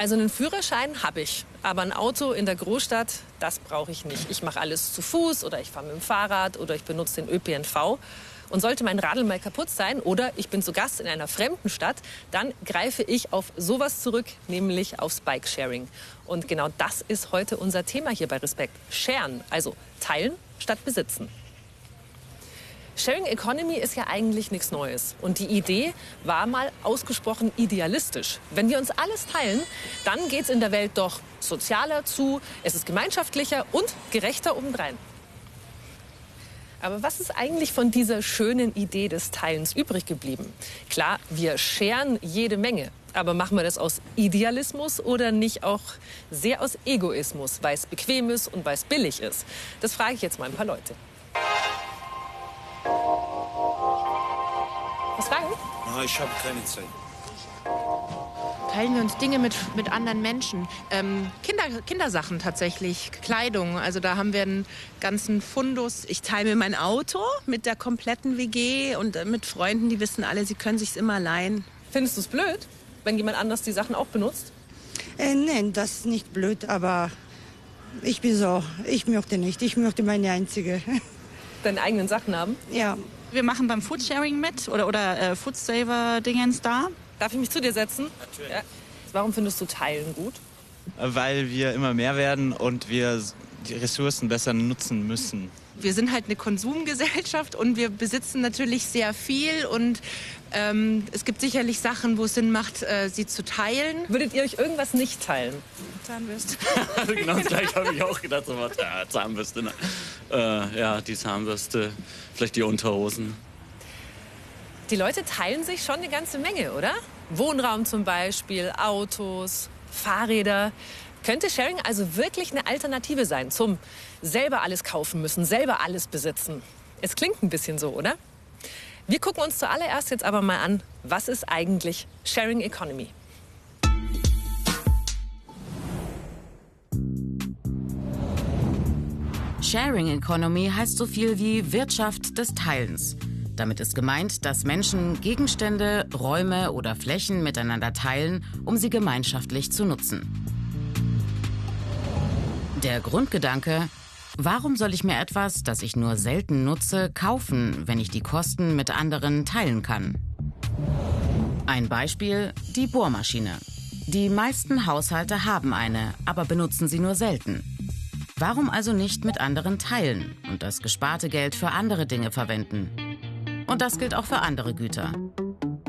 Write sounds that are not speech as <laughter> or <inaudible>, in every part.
Also einen Führerschein habe ich, aber ein Auto in der Großstadt, das brauche ich nicht. Ich mache alles zu Fuß oder ich fahre mit dem Fahrrad oder ich benutze den ÖPNV. Und sollte mein Radl mal kaputt sein oder ich bin zu Gast in einer fremden Stadt, dann greife ich auf sowas zurück, nämlich aufs Bikesharing. Und genau das ist heute unser Thema hier bei Respekt. Sharen, also teilen statt besitzen. Sharing Economy ist ja eigentlich nichts Neues. Und die Idee war mal ausgesprochen idealistisch. Wenn wir uns alles teilen, dann geht es in der Welt doch sozialer zu, es ist gemeinschaftlicher und gerechter obendrein. Aber was ist eigentlich von dieser schönen Idee des Teilens übrig geblieben? Klar, wir scheren jede Menge. Aber machen wir das aus Idealismus oder nicht auch sehr aus Egoismus, weil es bequem ist und weil es billig ist? Das frage ich jetzt mal ein paar Leute. Ah, ich habe keine Zeit. Teilen wir uns Dinge mit, mit anderen Menschen. Ähm, Kinder, Kindersachen tatsächlich, Kleidung. Also da haben wir einen ganzen Fundus. Ich teile mir mein Auto mit der kompletten WG und äh, mit Freunden, die wissen alle, sie können sich immer leihen. Findest du es blöd, wenn jemand anders die Sachen auch benutzt? Äh, nein, das ist nicht blöd, aber ich bin so. Ich möchte nicht. Ich möchte meine einzige. <laughs> Deine eigenen Sachen haben? Ja. Wir machen beim Foodsharing mit oder, oder äh, Foodsaver-Dingens da. Darf ich mich zu dir setzen? Natürlich. Ja. Warum findest du Teilen gut? Weil wir immer mehr werden und wir die Ressourcen besser nutzen müssen. Wir sind halt eine Konsumgesellschaft und wir besitzen natürlich sehr viel und ähm, es gibt sicherlich Sachen, wo es Sinn macht, äh, sie zu teilen. Würdet ihr euch irgendwas nicht teilen? Zahnbürste. <laughs> genau das gleiche habe ich <laughs> auch gedacht. So was, ja, Zahnbürste, ne? Äh, ja, die Zahnbürste, vielleicht die Unterhosen. Die Leute teilen sich schon eine ganze Menge, oder? Wohnraum zum Beispiel, Autos, Fahrräder. Könnte Sharing also wirklich eine Alternative sein zum selber alles kaufen müssen, selber alles besitzen? Es klingt ein bisschen so, oder? Wir gucken uns zuallererst jetzt aber mal an, was ist eigentlich Sharing Economy? Sharing Economy heißt so viel wie Wirtschaft des Teilens. Damit ist gemeint, dass Menschen Gegenstände, Räume oder Flächen miteinander teilen, um sie gemeinschaftlich zu nutzen. Der Grundgedanke, warum soll ich mir etwas, das ich nur selten nutze, kaufen, wenn ich die Kosten mit anderen teilen kann? Ein Beispiel, die Bohrmaschine. Die meisten Haushalte haben eine, aber benutzen sie nur selten. Warum also nicht mit anderen teilen und das gesparte Geld für andere Dinge verwenden? Und das gilt auch für andere Güter.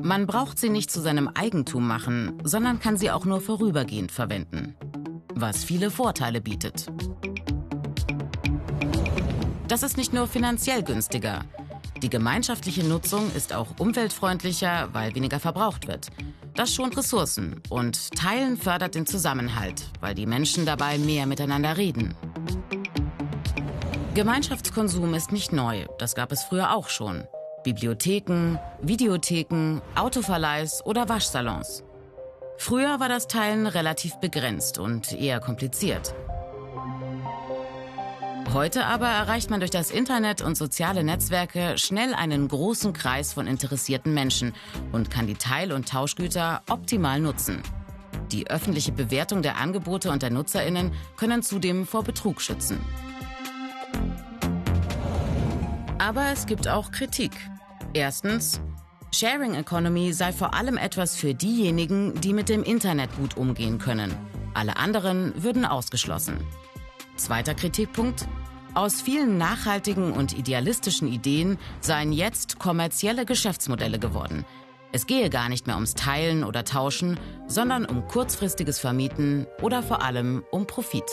Man braucht sie nicht zu seinem Eigentum machen, sondern kann sie auch nur vorübergehend verwenden. Was viele Vorteile bietet. Das ist nicht nur finanziell günstiger. Die gemeinschaftliche Nutzung ist auch umweltfreundlicher, weil weniger verbraucht wird. Das schont Ressourcen und Teilen fördert den Zusammenhalt, weil die Menschen dabei mehr miteinander reden. Gemeinschaftskonsum ist nicht neu, das gab es früher auch schon. Bibliotheken, Videotheken, Autoverleihs oder Waschsalons. Früher war das Teilen relativ begrenzt und eher kompliziert. Heute aber erreicht man durch das Internet und soziale Netzwerke schnell einen großen Kreis von interessierten Menschen und kann die Teil- und Tauschgüter optimal nutzen. Die öffentliche Bewertung der Angebote und der Nutzerinnen können zudem vor Betrug schützen. Aber es gibt auch Kritik. Erstens, Sharing Economy sei vor allem etwas für diejenigen, die mit dem Internet gut umgehen können. Alle anderen würden ausgeschlossen. Zweiter Kritikpunkt. Aus vielen nachhaltigen und idealistischen Ideen seien jetzt kommerzielle Geschäftsmodelle geworden. Es gehe gar nicht mehr ums Teilen oder Tauschen, sondern um kurzfristiges Vermieten oder vor allem um Profit.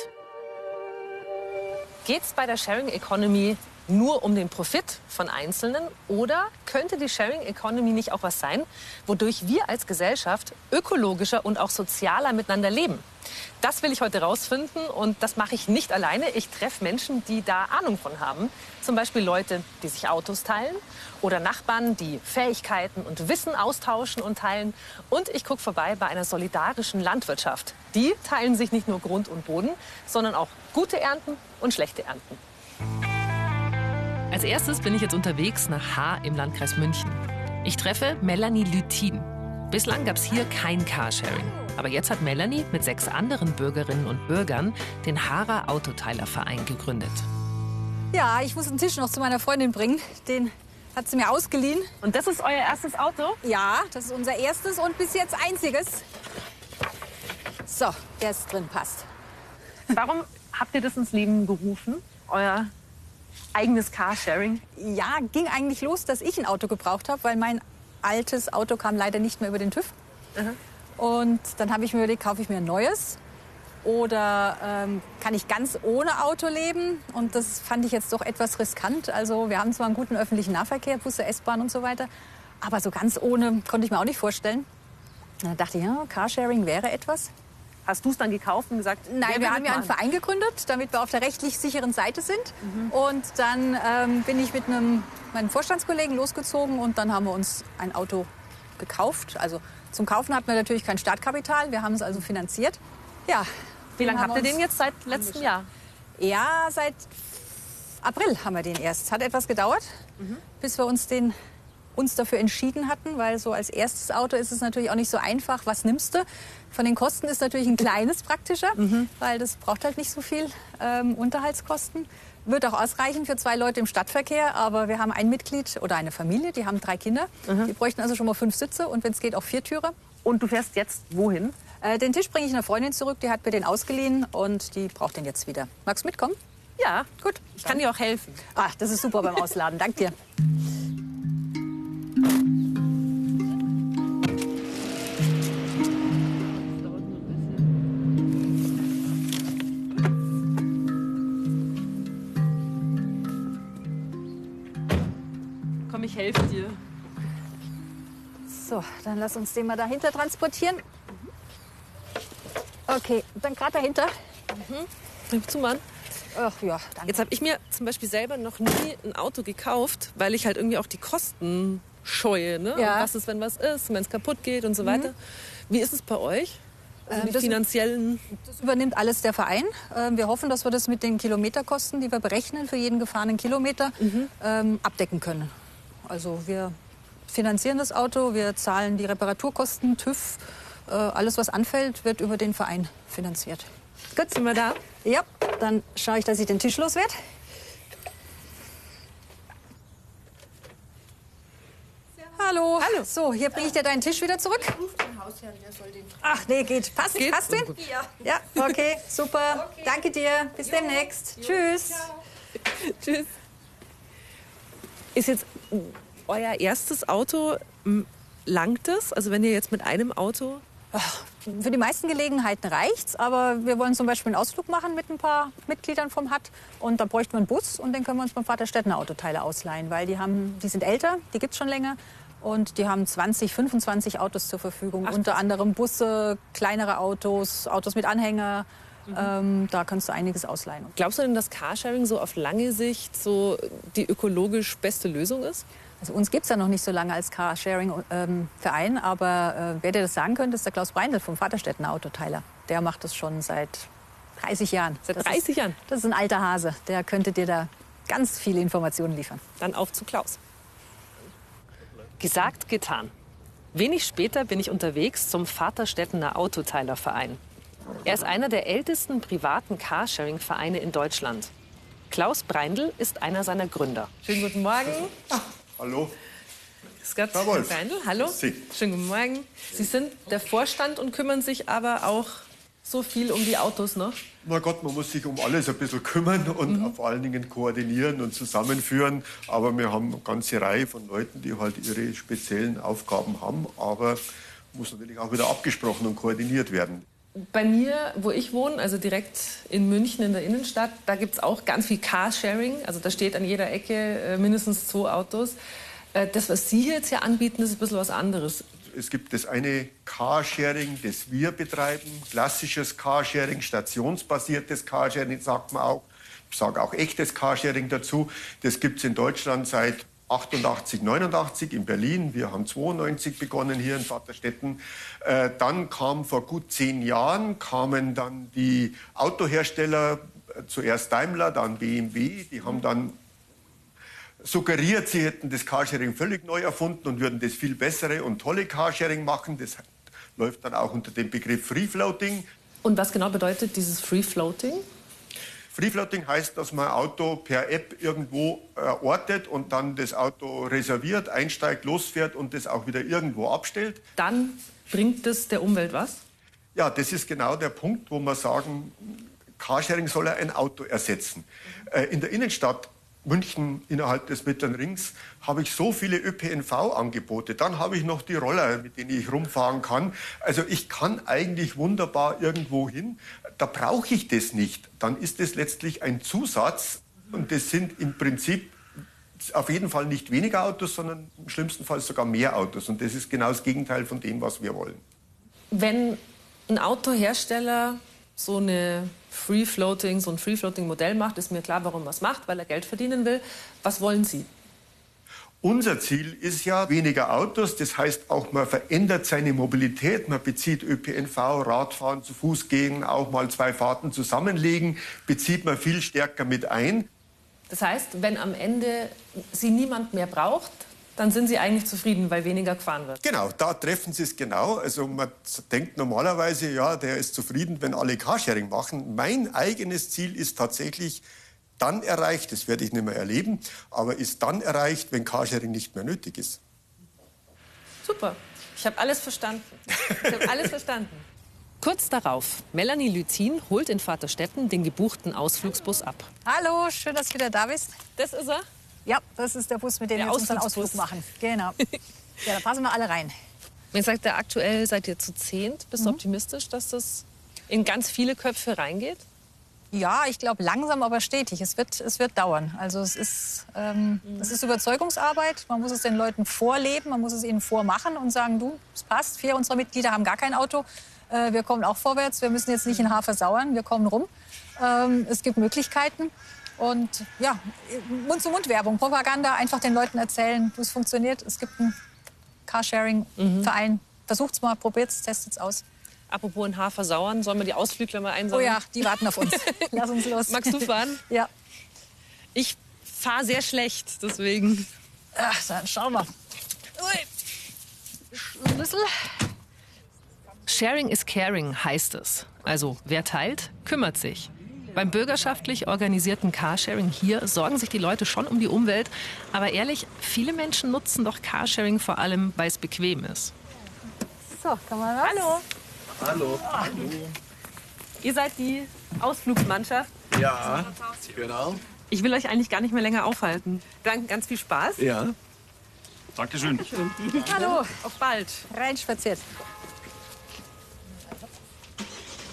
Geht es bei der Sharing Economy nur um den Profit von Einzelnen? Oder könnte die Sharing Economy nicht auch was sein, wodurch wir als Gesellschaft ökologischer und auch sozialer miteinander leben? Das will ich heute rausfinden und das mache ich nicht alleine. Ich treffe Menschen, die da Ahnung von haben. Zum Beispiel Leute, die sich Autos teilen oder Nachbarn, die Fähigkeiten und Wissen austauschen und teilen. Und ich gucke vorbei bei einer solidarischen Landwirtschaft. Die teilen sich nicht nur Grund und Boden, sondern auch gute Ernten und schlechte Ernten. Als erstes bin ich jetzt unterwegs nach Haar im Landkreis München. Ich treffe Melanie Lüthin. Bislang gab es hier kein Carsharing. Aber jetzt hat Melanie mit sechs anderen Bürgerinnen und Bürgern den Hara Autoteilerverein gegründet. Ja, ich muss einen Tisch noch zu meiner Freundin bringen. Den hat sie mir ausgeliehen. Und das ist euer erstes Auto? Ja, das ist unser erstes und bis jetzt einziges. So, der ist drin, passt. Warum habt ihr das ins Leben gerufen? Euer eigenes Carsharing? Ja, ging eigentlich los, dass ich ein Auto gebraucht habe, weil mein altes Auto kam leider nicht mehr über den TÜV. Und dann habe ich mir überlegt, kaufe ich mir ein neues oder ähm, kann ich ganz ohne Auto leben? Und das fand ich jetzt doch etwas riskant. Also wir haben zwar einen guten öffentlichen Nahverkehr, Busse, S-Bahn und so weiter, aber so ganz ohne konnte ich mir auch nicht vorstellen. Dann dachte ich, ja, Carsharing wäre etwas. Hast du es dann gekauft und gesagt, Nein, wir haben ja einen? Verein gegründet, damit wir auf der rechtlich sicheren Seite sind. Und dann ähm, bin ich mit einem, meinem Vorstandskollegen losgezogen und dann haben wir uns ein Auto gekauft. Also zum Kaufen hatten wir natürlich kein Startkapital, wir haben es also finanziert. Ja. Wie lange habt ihr den jetzt seit letztem Jahr? Ja, seit April haben wir den erst. Es hat etwas gedauert, bis wir uns den uns dafür entschieden hatten, weil so als erstes Auto ist es natürlich auch nicht so einfach. Was nimmst du? Von den Kosten ist natürlich ein kleines praktischer, weil das braucht halt nicht so viel ähm, Unterhaltskosten. Wird auch ausreichen für zwei Leute im Stadtverkehr, aber wir haben ein Mitglied oder eine Familie, die haben drei Kinder. Die bräuchten also schon mal fünf Sitze und wenn es geht auch vier Türe. Und du fährst jetzt wohin? Äh, den Tisch bringe ich einer Freundin zurück, die hat mir den ausgeliehen und die braucht den jetzt wieder. Magst du mitkommen? Ja, Gut. ich kann dir auch helfen. Ah, das ist super beim Ausladen. Dank dir. Komm, ich helfe dir. So, dann lass uns den mal dahinter transportieren. Okay, dann gerade dahinter. Gib zu, Mann. Ach ja, danke. Jetzt habe ich mir zum Beispiel selber noch nie ein Auto gekauft, weil ich halt irgendwie auch die Kosten scheue. Ne? Ja. Was ist, wenn was ist, wenn es kaputt geht und so weiter. Wie ist es bei euch? Also Ähm, die das- finanziellen. Das übernimmt alles der Verein. Ähm, Wir hoffen, dass wir das mit den Kilometerkosten, die wir berechnen für jeden gefahrenen Kilometer, ähm, abdecken können. Also wir finanzieren das Auto, wir zahlen die Reparaturkosten, TÜV, äh, alles was anfällt, wird über den Verein finanziert. Gut, sind wir da? Ja, dann schaue ich, dass ich den Tisch los Hallo. Hallo. So, hier bringe ich dir deinen Tisch wieder zurück. Ach nee, geht. Passt, Geht? passt den? Ja. Ja, okay, <laughs> super. Danke dir. Bis demnächst. Tschüss. <laughs> Tschüss. Ist jetzt euer erstes Auto, langt es? Also wenn ihr jetzt mit einem Auto... Für die meisten Gelegenheiten reicht's, aber wir wollen zum Beispiel einen Ausflug machen mit ein paar Mitgliedern vom HAT und da bräuchten wir einen Bus und den können wir uns beim Vater Stettner Autoteile ausleihen, weil die haben, die sind älter, die gibt's schon länger und die haben 20, 25 Autos zur Verfügung, unter anderem Busse, kleinere Autos, Autos mit Anhänger. Ähm, da kannst du einiges ausleihen. Glaubst du denn, dass Carsharing so auf lange Sicht so die ökologisch beste Lösung ist? Also uns gibt's ja noch nicht so lange als Carsharing-Verein, aber äh, wer dir das sagen könnte, ist der Klaus Breindl vom Vaterstädtener Autoteiler. Der macht das schon seit 30 Jahren. Seit Das 30 ist, Jahren? Das ist ein alter Hase. Der könnte dir da ganz viele Informationen liefern. Dann auf zu Klaus. Gesagt, getan. Wenig später bin ich unterwegs zum Vaterstädtener Autoteilerverein. Er ist einer der ältesten privaten Carsharing-Vereine in Deutschland. Klaus Breindl ist einer seiner Gründer. Schönen guten Morgen. Hallo. Grüß Gott, Herr Wolf. Breindl. Hallo. Sie. Schönen guten Morgen. Sie sind der Vorstand und kümmern sich aber auch so viel um die Autos, ne? Na Gott, man muss sich um alles ein bisschen kümmern und vor allen Dingen koordinieren und zusammenführen. Aber wir haben eine ganze Reihe von Leuten, die halt ihre speziellen Aufgaben haben. Aber muss natürlich auch wieder abgesprochen und koordiniert werden. Bei mir, wo ich wohne, also direkt in München in der Innenstadt, da gibt es auch ganz viel Carsharing. Also da steht an jeder Ecke äh, mindestens zwei Autos. Äh, das, was Sie jetzt hier anbieten, ist ein bisschen was anderes. Es gibt das eine Carsharing, das wir betreiben, klassisches Carsharing, stationsbasiertes Carsharing, sagt man auch. Ich sage auch echtes Carsharing dazu. Das gibt es in Deutschland seit 88, 89 in Berlin. Wir haben 92 begonnen hier in Vaterstetten. Äh, dann kam vor gut zehn Jahren kamen dann die Autohersteller, äh, zuerst Daimler, dann BMW. Die haben dann suggeriert, sie hätten das Carsharing völlig neu erfunden und würden das viel bessere und tolle Carsharing machen. Das läuft dann auch unter dem Begriff Free Floating. Und was genau bedeutet dieses Free Floating? Free Floating heißt, dass man ein Auto per App irgendwo äh, ortet und dann das Auto reserviert, einsteigt, losfährt und das auch wieder irgendwo abstellt. Dann bringt es der Umwelt was? Ja, das ist genau der Punkt, wo wir sagen, Carsharing soll ein Auto ersetzen. Äh, in der Innenstadt München innerhalb des Mittleren Rings habe ich so viele ÖPNV-Angebote. Dann habe ich noch die Roller, mit denen ich rumfahren kann. Also ich kann eigentlich wunderbar irgendwo hin. Da brauche ich das nicht. Dann ist es letztlich ein Zusatz. Und das sind im Prinzip auf jeden Fall nicht weniger Autos, sondern im schlimmsten Fall sogar mehr Autos. Und das ist genau das Gegenteil von dem, was wir wollen. Wenn ein Autohersteller so eine Free Floating, so ein Free Floating Modell macht, ist mir klar, warum er es macht, weil er Geld verdienen will. Was wollen Sie? Unser Ziel ist ja weniger Autos, das heißt auch man verändert seine Mobilität, man bezieht ÖPNV, Radfahren, zu Fuß gehen, auch mal zwei Fahrten zusammenlegen, bezieht man viel stärker mit ein. Das heißt, wenn am Ende Sie niemand mehr braucht, dann sind Sie eigentlich zufrieden, weil weniger gefahren wird. Genau, da treffen Sie es genau. Also man denkt normalerweise, ja, der ist zufrieden, wenn alle Carsharing machen. Mein eigenes Ziel ist tatsächlich dann erreicht, das werde ich nicht mehr erleben, aber ist dann erreicht, wenn Carsharing nicht mehr nötig ist. Super, ich habe alles verstanden. Ich habe alles verstanden. <laughs> Kurz darauf, Melanie Lüthin holt in Vaterstetten den gebuchten Ausflugsbus ab. Hallo, schön, dass du wieder da bist. Das ist er? Ja, das ist der Bus, mit dem Der wir jetzt unseren. Ausflug machen. Genau. <laughs> Ja, da passen wir alle rein. Wenn sagt ihr, aktuell seid ihr zu zehnt, bist du optimistisch, dass das in ganz viele Köpfe reingeht? Ja, ich glaube langsam, aber stetig. Es wird, es wird dauern. Also es ist, ähm, es ist Überzeugungsarbeit. Man muss es den Leuten vorleben, man muss es ihnen vormachen und sagen, du, es passt. Vier unserer Mitglieder haben gar kein Auto. Äh, wir kommen auch vorwärts. Wir müssen jetzt nicht in Haar versauern. Wir kommen rum. Ähm, es gibt Möglichkeiten. Und ja, Mund-zu-Mund-Werbung, Propaganda, einfach den Leuten erzählen, du, es funktioniert. Es gibt einen Carsharing-Verein. Versucht's mal, probiert's, testet's aus. Apropos in Haar versauern, sollen wir die Ausflügler mal Oh einsammeln? ja, die warten auf uns. <laughs> Lass uns los. Magst du fahren? <laughs> Ja. Ich fahre sehr schlecht, deswegen. Ach, dann schauen wir. Ui. Schlüssel. Sharing is caring heißt es. Also wer teilt, kümmert sich. Beim bürgerschaftlich organisierten Carsharing hier sorgen sich die Leute schon um die Umwelt. Aber ehrlich, viele Menschen nutzen doch Carsharing vor allem, weil es bequem ist. So, kann man was? Hallo. Hallo. Ihr seid die Ausflugsmannschaft. Ja, genau. Ich will euch eigentlich gar nicht mehr länger aufhalten. Dann ganz viel Spaß. Ja. Dankeschön. Hallo. Auf bald. Reinspaziert.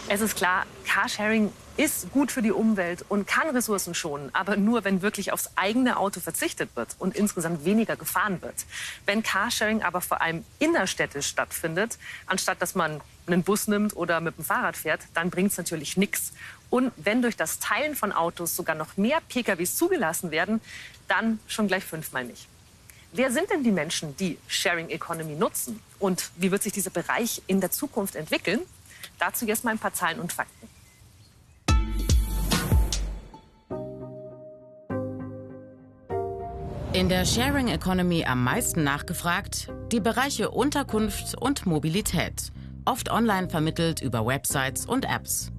Es ist klar, Carsharing ist gut für die Umwelt und kann Ressourcen schonen, aber nur, wenn wirklich aufs eigene Auto verzichtet wird und insgesamt weniger gefahren wird. Wenn Carsharing aber vor allem innerstädtisch stattfindet, anstatt dass man einen Bus nimmt oder mit dem Fahrrad fährt, dann bringt es natürlich nichts. Und wenn durch das Teilen von Autos sogar noch mehr PKWs zugelassen werden, dann schon gleich fünfmal nicht. Wer sind denn die Menschen, die Sharing Economy nutzen? Und wie wird sich dieser Bereich in der Zukunft entwickeln? Dazu jetzt mal ein paar Zahlen und Fakten. In der Sharing Economy am meisten nachgefragt die Bereiche Unterkunft und Mobilität, oft online vermittelt über Websites und Apps.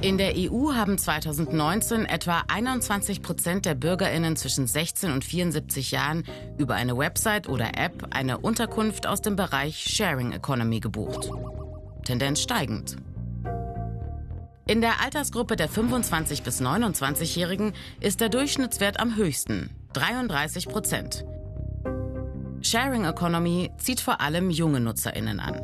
In der EU haben 2019 etwa 21 Prozent der Bürgerinnen zwischen 16 und 74 Jahren über eine Website oder App eine Unterkunft aus dem Bereich Sharing Economy gebucht. Tendenz steigend. In der Altersgruppe der 25 bis 29-Jährigen ist der Durchschnittswert am höchsten, 33 Prozent. Sharing Economy zieht vor allem junge NutzerInnen an.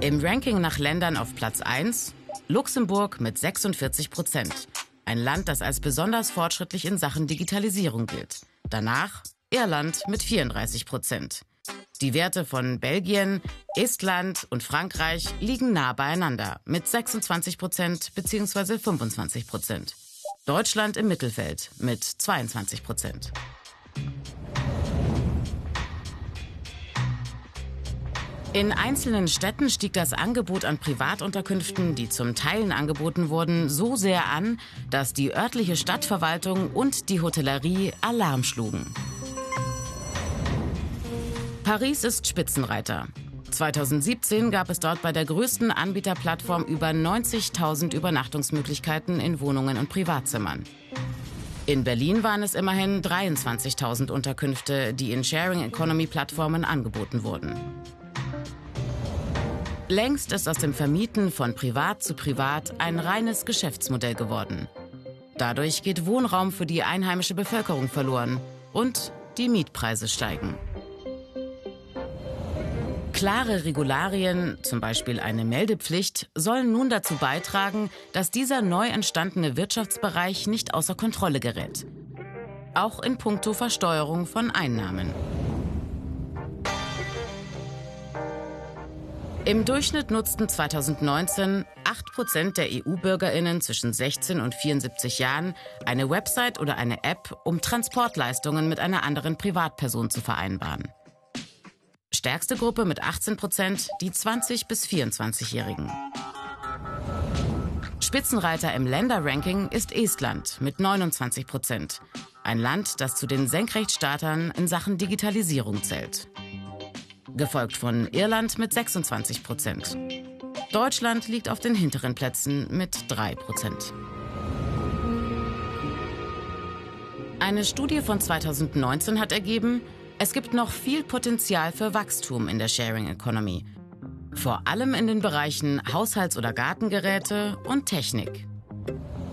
Im Ranking nach Ländern auf Platz 1 Luxemburg mit 46 Prozent. Ein Land, das als besonders fortschrittlich in Sachen Digitalisierung gilt. Danach Irland mit 34 Prozent. Die Werte von Belgien, Estland und Frankreich liegen nah beieinander mit 26 Prozent bzw. 25 Prozent. Deutschland im Mittelfeld mit 22 Prozent. In einzelnen Städten stieg das Angebot an Privatunterkünften, die zum Teilen angeboten wurden, so sehr an, dass die örtliche Stadtverwaltung und die Hotellerie Alarm schlugen. Paris ist Spitzenreiter. 2017 gab es dort bei der größten Anbieterplattform über 90.000 Übernachtungsmöglichkeiten in Wohnungen und Privatzimmern. In Berlin waren es immerhin 23.000 Unterkünfte, die in Sharing Economy Plattformen angeboten wurden. Längst ist aus dem Vermieten von privat zu privat ein reines Geschäftsmodell geworden. Dadurch geht Wohnraum für die einheimische Bevölkerung verloren und die Mietpreise steigen. Klare Regularien, zum Beispiel eine Meldepflicht, sollen nun dazu beitragen, dass dieser neu entstandene Wirtschaftsbereich nicht außer Kontrolle gerät. Auch in puncto Versteuerung von Einnahmen. Im Durchschnitt nutzten 2019 8% der EU-Bürgerinnen zwischen 16 und 74 Jahren eine Website oder eine App, um Transportleistungen mit einer anderen Privatperson zu vereinbaren. Stärkste Gruppe mit 18 Prozent die 20- bis 24-Jährigen. Spitzenreiter im Länderranking ist Estland mit 29 Prozent. Ein Land, das zu den Senkrechtstartern in Sachen Digitalisierung zählt. Gefolgt von Irland mit 26 Prozent. Deutschland liegt auf den hinteren Plätzen mit 3 Prozent. Eine Studie von 2019 hat ergeben, es gibt noch viel Potenzial für Wachstum in der Sharing Economy. Vor allem in den Bereichen Haushalts- oder Gartengeräte und Technik.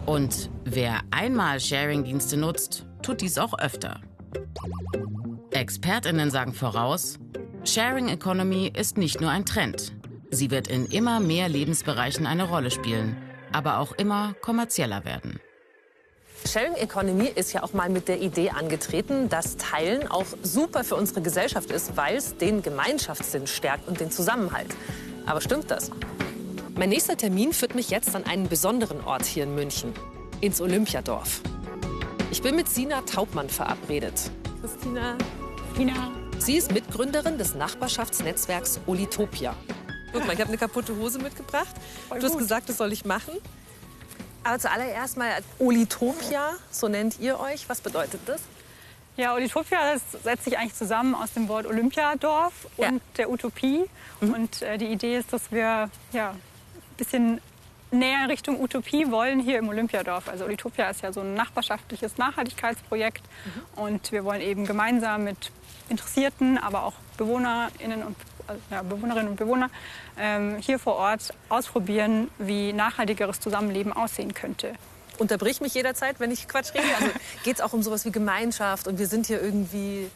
Und wer einmal Sharing-Dienste nutzt, tut dies auch öfter. Expertinnen sagen voraus, Sharing Economy ist nicht nur ein Trend. Sie wird in immer mehr Lebensbereichen eine Rolle spielen, aber auch immer kommerzieller werden. Sharing Economy ist ja auch mal mit der Idee angetreten, dass Teilen auch super für unsere Gesellschaft ist, weil es den Gemeinschaftssinn stärkt und den Zusammenhalt. Aber stimmt das? Mein nächster Termin führt mich jetzt an einen besonderen Ort hier in München, ins Olympiadorf. Ich bin mit Sina Taubmann verabredet. Christina. Sina. Sie ist Mitgründerin des Nachbarschaftsnetzwerks Olitopia. Guck mal, ich habe eine kaputte Hose mitgebracht. Voll du hast gut. gesagt, das soll ich machen. Aber zuallererst mal Olitopia, so nennt ihr euch. Was bedeutet das? Ja, Olitopia das setzt sich eigentlich zusammen aus dem Wort Olympiadorf und der Utopie. Und äh, die Idee ist, dass wir ja, ein bisschen näher Richtung Utopie wollen hier im Olympiadorf. Also Olitopia ist ja so ein nachbarschaftliches Nachhaltigkeitsprojekt. Und wir wollen eben gemeinsam mit Interessierten, aber auch BewohnerInnen und also, ja, Bewohnerinnen und Bewohner ähm, hier vor Ort ausprobieren, wie nachhaltigeres Zusammenleben aussehen könnte. Unterbrich mich jederzeit, wenn ich Quatsch rede. Also <laughs> geht es auch um sowas wie Gemeinschaft und wir sind hier irgendwie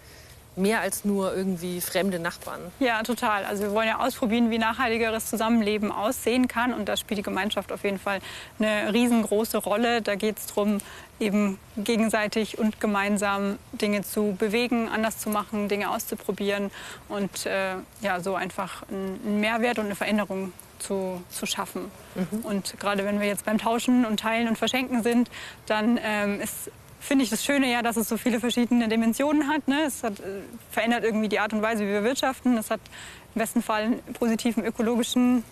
mehr als nur irgendwie fremde Nachbarn. Ja, total. Also wir wollen ja ausprobieren, wie nachhaltigeres Zusammenleben aussehen kann. Und da spielt die Gemeinschaft auf jeden Fall eine riesengroße Rolle. Da geht es darum, eben gegenseitig und gemeinsam Dinge zu bewegen, anders zu machen, Dinge auszuprobieren und äh, ja, so einfach einen Mehrwert und eine Veränderung zu, zu schaffen. Und gerade wenn wir jetzt beim Tauschen und Teilen und Verschenken sind, dann ähm, ist finde ich das Schöne ja, dass es so viele verschiedene Dimensionen hat. Ne? Es hat, äh, verändert irgendwie die Art und Weise, wie wir wirtschaften. Es hat im besten Fall einen positiven ökologischen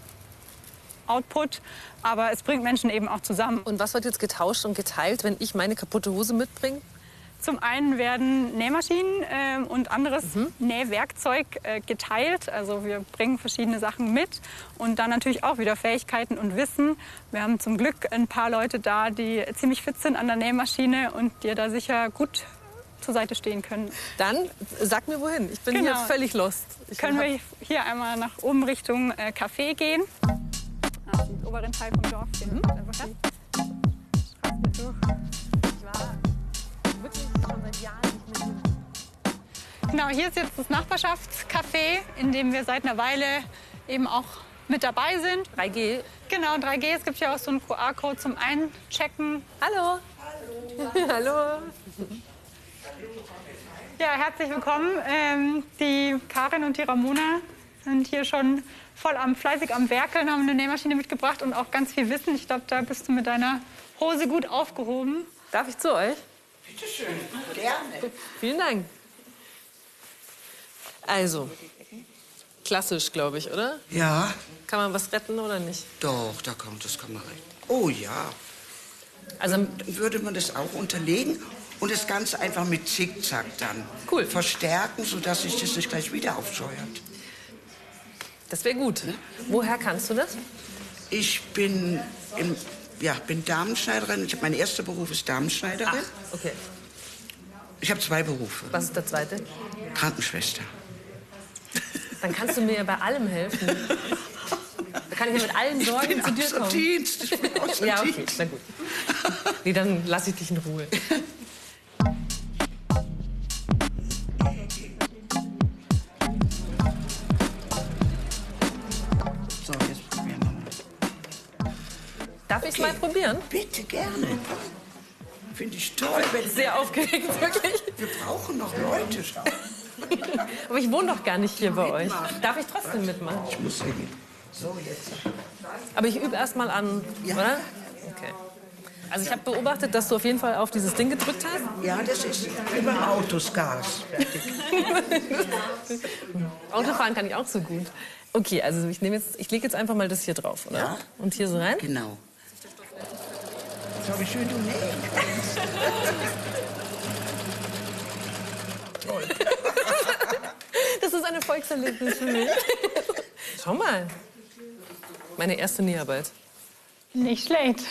Output, aber es bringt Menschen eben auch zusammen. Und was wird jetzt getauscht und geteilt, wenn ich meine kaputte Hose mitbringe? Zum einen werden Nähmaschinen äh, und anderes Nähwerkzeug äh, geteilt. Also wir bringen verschiedene Sachen mit und dann natürlich auch wieder Fähigkeiten und Wissen. Wir haben zum Glück ein paar Leute da, die ziemlich fit sind an der Nähmaschine und dir da sicher gut zur Seite stehen können. Dann sag mir wohin. Ich bin Genau. hier völlig lost. Ich Können wir hier einmal nach oben Richtung äh, Café gehen? Ah, den oberen Teil vom Dorf. Den mhm. einfach Straße durch. Genau, hier ist jetzt das Nachbarschaftscafé, in dem wir seit einer Weile eben auch mit dabei sind. 3G. Genau, 3G. Es gibt hier auch so einen QR-Code zum Einchecken. Hallo. Hallo. <laughs> Hallo. Ja, herzlich willkommen. Ähm, die Karin und die Ramona sind hier schon voll am fleißig am Werkeln, haben eine Nähmaschine mitgebracht und auch ganz viel Wissen. Ich glaube, da bist du mit deiner Hose gut aufgehoben. Darf ich zu euch? Bitte schön, gerne. Vielen Dank. Also, klassisch, glaube ich, oder? Ja, Kann man was retten oder nicht? doch, da kommt das kann man recht. Oh ja. Also dann würde man das auch unterlegen und das Ganze einfach mit Zickzack dann Cool. verstärken, sodass sich das nicht gleich wieder aufscheuert. Das wäre gut. Woher kannst du das? Ich bin, im, ja, bin Damenschneiderin. Ich mein erster Beruf ist Damenschneiderin. Okay. Ich habe zwei Berufe. Was ist der zweite? Krankenschwester. Dann kannst du mir ja bei allem helfen. Da kann ich ja mit allen Sorgen bin zu dir kommen. Ich bin <laughs> ja, okay, na gut. Nee, dann lasse ich dich in Ruhe. So, jetzt probieren wir mal. Darf ich es mal probieren? Bitte gerne. Finde ich toll. Wenn Sehr aufgeregt, wirklich. Wir brauchen noch Leute. Aber ich wohne doch gar nicht hier bei euch. Darf ich trotzdem mitmachen? Ich muss hier gehen. So, jetzt. Aber ich übe erst mal an, oder? Okay. Also ich habe beobachtet, dass du auf jeden Fall auf dieses Ding gedrückt hast. Ja, das ist immer Autos Gas. <laughs> Autofahren kann ich auch so gut. Okay, also ich nehme jetzt, ich lege jetzt einfach mal das hier drauf, oder? Ja. Und hier so rein. Genau. So, wie schön du nähst. <laughs> Toll. Das ist ein Erfolgserlebnis für mich. <laughs> Schau mal. Meine erste Näharbeit. Nicht schlecht.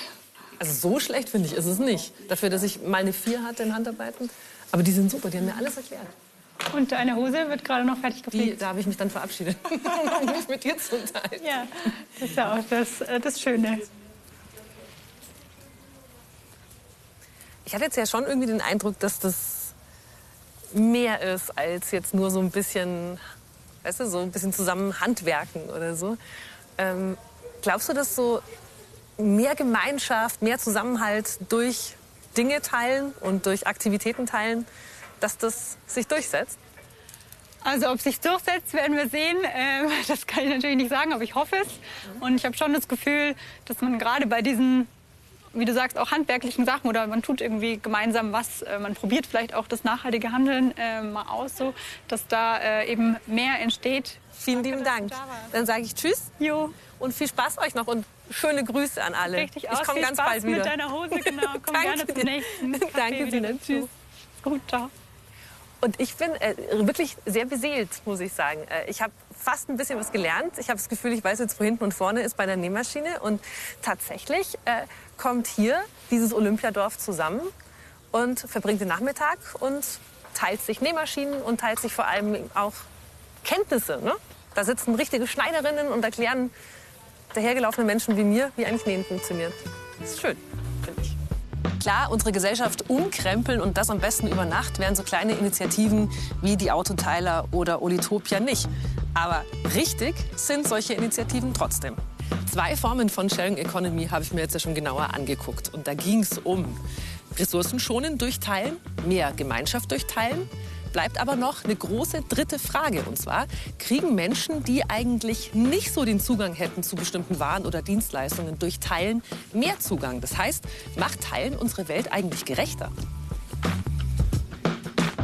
Also so schlecht finde ich ist es nicht. Dafür, dass ich mal eine 4 hatte in Handarbeiten. Aber die sind super, die haben mir alles erklärt. Und deine Hose wird gerade noch fertig Die, gepflegt. da habe ich mich dann verabschiedet, <laughs> um mich mit dir zu unterhalten. Ja, das ist ja auch das, äh, das Schöne. Ich hatte jetzt ja schon irgendwie den Eindruck, dass das mehr ist als jetzt nur so ein bisschen, weißt du, so ein bisschen zusammen handwerken oder so. Ähm, glaubst du, dass so mehr Gemeinschaft, mehr Zusammenhalt durch Dinge teilen und durch Aktivitäten teilen, dass das sich durchsetzt? Also ob sich durchsetzt, werden wir sehen. Ähm, <laughs> Das kann ich natürlich nicht sagen, aber ich hoffe es. Und ich habe schon das Gefühl, dass man gerade bei diesen, wie du sagst, auch handwerklichen Sachen oder man tut irgendwie gemeinsam was, äh, man probiert vielleicht auch das nachhaltige Handeln äh, mal aus, so, dass da äh, eben mehr entsteht. Vielen lieben Dank. Dann sage ich Tschüss Jo, und viel Spaß euch noch und schöne Grüße an alle. richtig ich komme ganz Spaß bald wieder. mit deiner Hose, genau. <laughs> Komm Danke gerne zum nächsten. <laughs> Danke, Sina. Tschüss. Gut, ciao. Und ich bin äh, wirklich sehr beseelt, muss ich sagen. Äh, ich habe fast ein bisschen was gelernt. Ich habe das Gefühl, ich weiß jetzt, wo hinten und vorne ist bei der Nähmaschine. Und tatsächlich äh, kommt hier dieses Olympiadorf zusammen und verbringt den Nachmittag und teilt sich Nähmaschinen und teilt sich vor allem auch Kenntnisse. Ne? Da sitzen richtige Schneiderinnen und erklären dahergelaufenen Menschen wie mir, wie eigentlich Nähen funktioniert. Das ist schön, finde ich. Klar, unsere Gesellschaft umkrempeln und das am besten über Nacht wären so kleine Initiativen wie die Autoteiler oder Olitopia nicht. Aber richtig sind solche Initiativen trotzdem. Zwei Formen von Sharing Economy habe ich mir jetzt ja schon genauer angeguckt. Und da ging es um Ressourcenschonen durchteilen, mehr Gemeinschaft durchteilen. Bleibt aber noch eine große dritte Frage. Und zwar, kriegen Menschen, die eigentlich nicht so den Zugang hätten zu bestimmten Waren oder Dienstleistungen durch Teilen, mehr Zugang? Das heißt, macht Teilen unsere Welt eigentlich gerechter?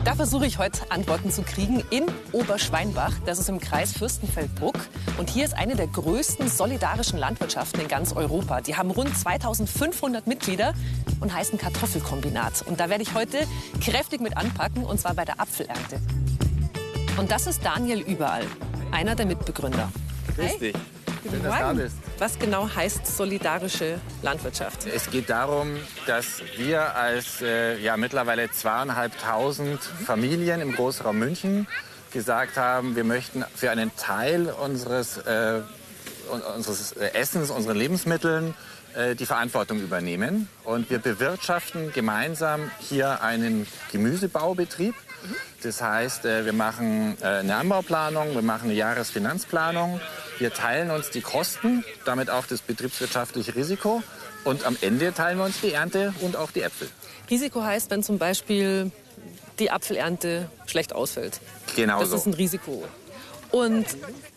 Da versuche ich heute Antworten zu kriegen in Oberschweinbach. Das ist im Kreis Fürstenfeldbruck. Und hier ist eine der größten solidarischen Landwirtschaften in ganz Europa. Die haben rund 2500 Mitglieder und heißen Kartoffelkombinat. Und da werde ich heute kräftig mit anpacken, und zwar bei der Apfelernte. Und das ist Daniel Überall, einer der Mitbegründer. Grüß dich. Schön, dass du da bist. Was genau heißt solidarische Landwirtschaft? Es geht darum, dass wir als äh, ja, mittlerweile zweieinhalbtausend Familien im Großraum München gesagt haben, wir möchten für einen Teil unseres, äh, un- unseres Essens, unseren Lebensmitteln äh, die Verantwortung übernehmen. Und wir bewirtschaften gemeinsam hier einen Gemüsebaubetrieb. Das heißt, äh, wir machen äh, eine Anbauplanung, wir machen eine Jahresfinanzplanung, wir teilen uns die Kosten, damit auch das betriebswirtschaftliche Risiko und am Ende teilen wir uns die Ernte und auch die Äpfel. Risiko heißt, wenn zum Beispiel die Apfelernte schlecht ausfällt. Genau Das so. ist ein Risiko. Und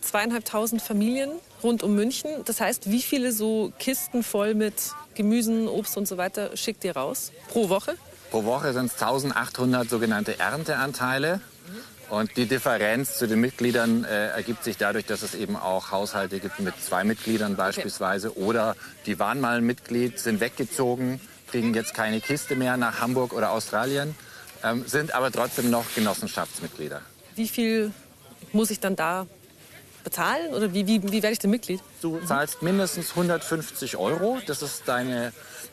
zweieinhalbtausend Familien rund um München. Das heißt, wie viele so Kisten voll mit Gemüsen, Obst und so weiter schickt ihr raus pro Woche? Pro Woche sind es 1800 sogenannte Ernteanteile. Und die Differenz zu den Mitgliedern äh, ergibt sich dadurch, dass es eben auch Haushalte gibt mit zwei Mitgliedern beispielsweise. Oder die waren mal Mitglied, sind weggezogen, kriegen jetzt keine Kiste mehr nach Hamburg oder Australien, ähm, sind aber trotzdem noch Genossenschaftsmitglieder. Wie viel muss ich dann da bezahlen oder wie, wie, wie werde ich denn Mitglied? Du zahlst mindestens 150 Euro. Das ist deine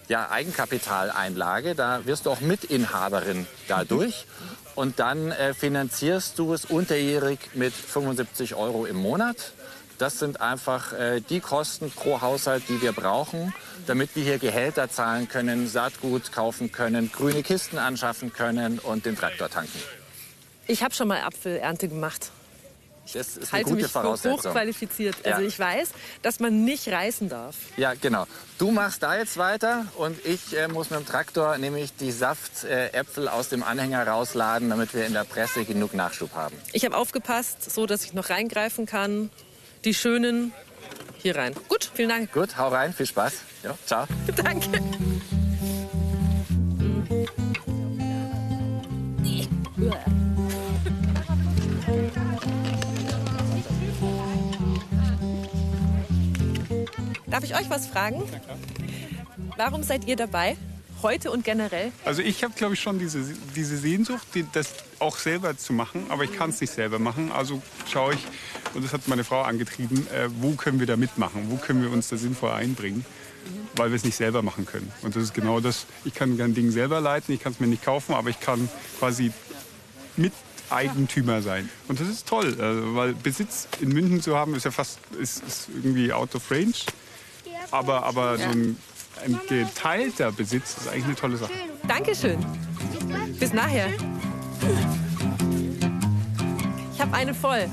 ja, Eigenkapitaleinlage. Da wirst du auch Mitinhaberin dadurch. Und dann äh, finanzierst du es unterjährig mit 75 Euro im Monat. Das sind einfach äh, die Kosten pro Haushalt, die wir brauchen, damit wir hier Gehälter zahlen können, Saatgut kaufen können, grüne Kisten anschaffen können und den Traktor tanken. Ich habe schon mal Apfelernte gemacht. Das ist eine halte gute mich Voraussetzung. hochqualifiziert. Ja. Also ich weiß, dass man nicht reißen darf. Ja, genau. Du machst da jetzt weiter und ich äh, muss mit dem Traktor nämlich die Saftäpfel aus dem Anhänger rausladen, damit wir in der Presse genug Nachschub haben. Ich habe aufgepasst, so dass ich noch reingreifen kann. Die schönen hier rein. Gut, vielen Dank. Gut, hau rein, viel Spaß. Ja, ciao. <laughs> Danke. Darf ich euch was fragen? Warum seid ihr dabei? Heute und generell? Also ich habe, glaube ich, schon diese, diese Sehnsucht, die, das auch selber zu machen, aber ich kann es nicht selber machen. Also schaue ich, und das hat meine Frau angetrieben, äh, wo können wir da mitmachen, wo können wir uns da sinnvoll einbringen, weil wir es nicht selber machen können. Und das ist genau das, ich kann ein Ding selber leiten, ich kann es mir nicht kaufen, aber ich kann quasi Miteigentümer sein. Und das ist toll, also, weil Besitz in München zu haben, ist ja fast ist, ist irgendwie out of range. Aber, aber so ein, ein geteilter Besitz ist eigentlich eine tolle Sache. Dankeschön. Bis nachher. Ich habe eine voll.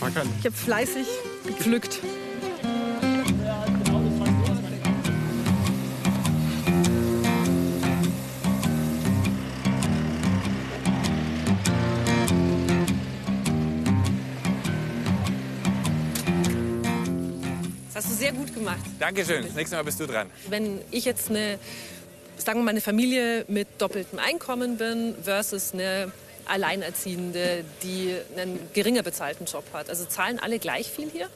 Packern. Ich habe fleißig gepflückt. Sehr gut gemacht. Dankeschön. Das nächste Mal bist du dran. Wenn ich jetzt eine, sagen wir mal, eine Familie mit doppeltem Einkommen bin versus eine Alleinerziehende, die einen geringer bezahlten Job hat. Also zahlen alle gleich viel hier?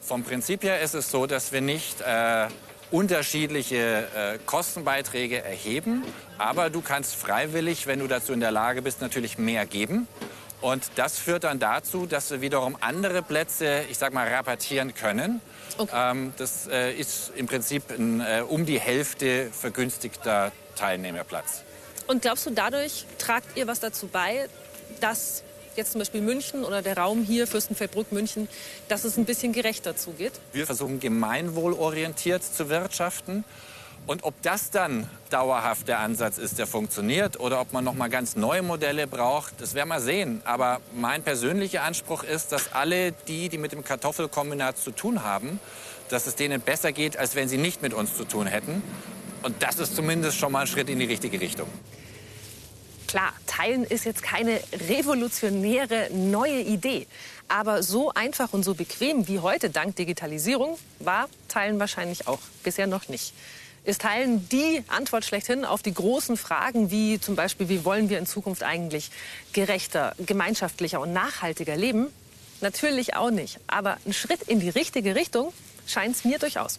Vom Prinzip her ist es so, dass wir nicht äh, unterschiedliche äh, Kostenbeiträge erheben, aber du kannst freiwillig, wenn du dazu in der Lage bist, natürlich mehr geben. Und das führt dann dazu, dass wir wiederum andere Plätze, ich sag mal, rabattieren können. Ähm, das äh, ist im Prinzip ein äh, um die Hälfte vergünstigter Teilnehmerplatz. Und glaubst du, dadurch tragt ihr was dazu bei, dass jetzt zum Beispiel München oder der Raum hier, Fürstenfeldbruck, München, dass es ein bisschen gerechter zugeht? Wir versuchen gemeinwohlorientiert zu wirtschaften. Und ob das dann dauerhaft der Ansatz ist, der funktioniert, oder ob man noch mal ganz neue Modelle braucht, das werden wir sehen. Aber mein persönlicher Anspruch ist, dass alle die, die mit dem Kartoffelkombinat zu tun haben, dass es denen besser geht, als wenn sie nicht mit uns zu tun hätten. Und das ist zumindest schon mal ein Schritt in die richtige Richtung. Klar, Teilen ist jetzt keine revolutionäre neue Idee. Aber so einfach und so bequem wie heute dank Digitalisierung war Teilen wahrscheinlich auch bisher noch nicht. Ist Teilen die Antwort schlechthin auf die großen Fragen wie zum Beispiel, wie wollen wir in Zukunft eigentlich gerechter, gemeinschaftlicher und nachhaltiger leben? Natürlich auch nicht. Aber ein Schritt in die richtige Richtung scheint es mir durchaus.